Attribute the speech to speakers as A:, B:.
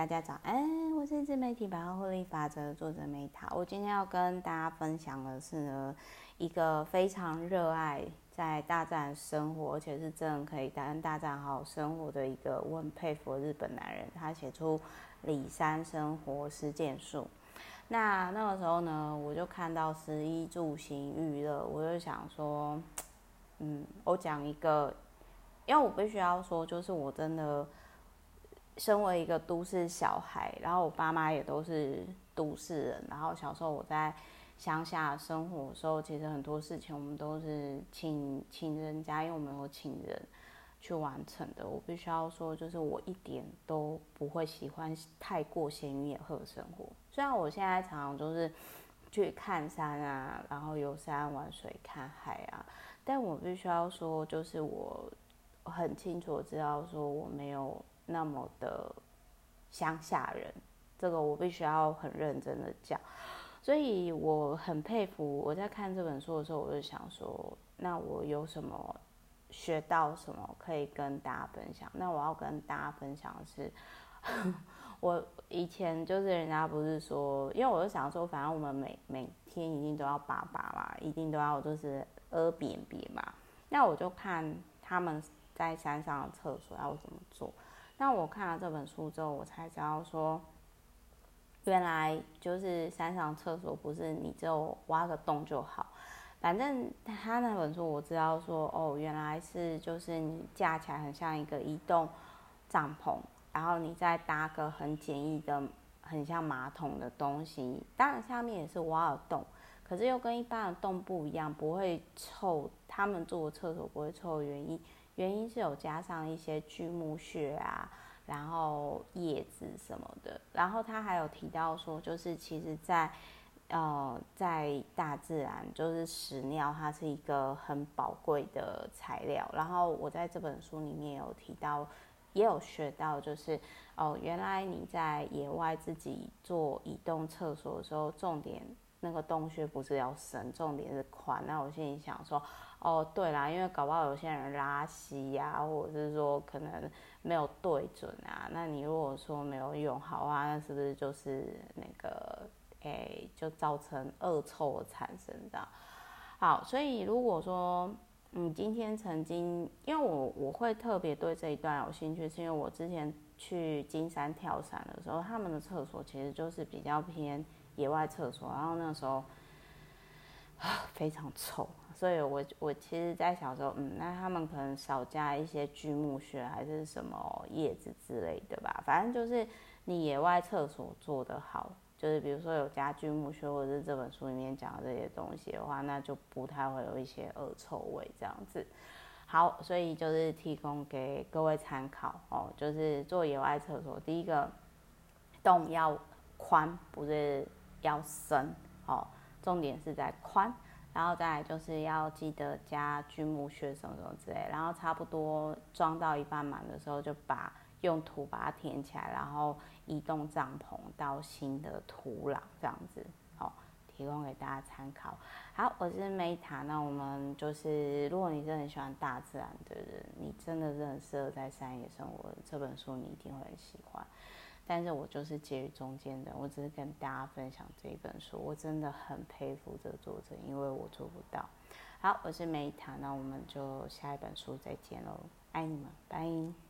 A: 大家早安，我是自媒体百万获利法则的作者 Meta。我今天要跟大家分享的是呢，一个非常热爱在大自然生活，而且是真的可以跟大自然好好生活的一个我很佩服的日本男人。他写出《里山生活实践术》。那那个时候呢，我就看到食衣住行娱乐，我就想说，嗯，我讲一个，因为我必须要说，就是我真的。身为一个都市小孩，然后我爸妈也都是都市人，然后小时候我在乡下生活的时候，其实很多事情我们都是请请人家，因为我们有请人去完成的。我必须要说，就是我一点都不会喜欢太过闲云野鹤的生活。虽然我现在常常就是去看山啊，然后游山玩水、看海啊，但我必须要说，就是我很清楚知道说我没有。那么的乡下人，这个我必须要很认真的讲，所以我很佩服。我在看这本书的时候，我就想说，那我有什么学到什么可以跟大家分享？那我要跟大家分享的是，我以前就是人家不是说，因为我就想说，反正我们每每天一定都要拔拔嘛，一定都要就是屙便便嘛。那我就看他们在山上的厕所要怎么做。那我看了这本书之后，我才知道说，原来就是山上厕所不是你只有挖个洞就好，反正他那本书我知道说，哦，原来是就是你架起来很像一个移动帐篷，然后你再搭个很简易的很像马桶的东西，当然下面也是挖了洞，可是又跟一般的洞不一样，不会臭，他们做的厕所不会臭的原因。原因是有加上一些锯木屑啊，然后叶子什么的，然后他还有提到说，就是其实在，呃，在大自然，就是屎尿，它是一个很宝贵的材料。然后我在这本书里面有提到，也有学到，就是哦，原来你在野外自己做移动厕所的时候，重点那个洞穴不是要深，重点是宽。那我心里想说。哦，对啦，因为搞不好有些人拉稀呀、或者是说可能没有对准啊。那你如果说没有用好啊，那是不是就是那个，诶，就造成恶臭的产生的？好，所以如果说你今天曾经，因为我我会特别对这一段有兴趣，是因为我之前去金山跳伞的时候，他们的厕所其实就是比较偏野外厕所，然后那时候。啊非常臭，所以我我其实，在小时候，嗯，那他们可能少加一些锯木屑还是什么叶子之类的吧。反正就是你野外厕所做得好，就是比如说有加锯木屑，或者是这本书里面讲的这些东西的话，那就不太会有一些恶臭味这样子。好，所以就是提供给各位参考哦，就是做野外厕所，第一个洞要宽，不是要深哦。重点是在宽，然后再就是要记得加锯木屑什么什么之类，然后差不多装到一半满的时候，就把用土把它填起来，然后移动帐篷到新的土壤这样子，好，提供给大家参考。好，我是 Meta，那我们就是如果你真的很喜欢大自然的人，你真的是很适合在山野生活，这本书你一定会很喜欢。但是我就是介于中间的，我只是跟大家分享这一本书，我真的很佩服这个作者，因为我做不到。好，我是梅塔那我们就下一本书再见喽，爱你们，拜。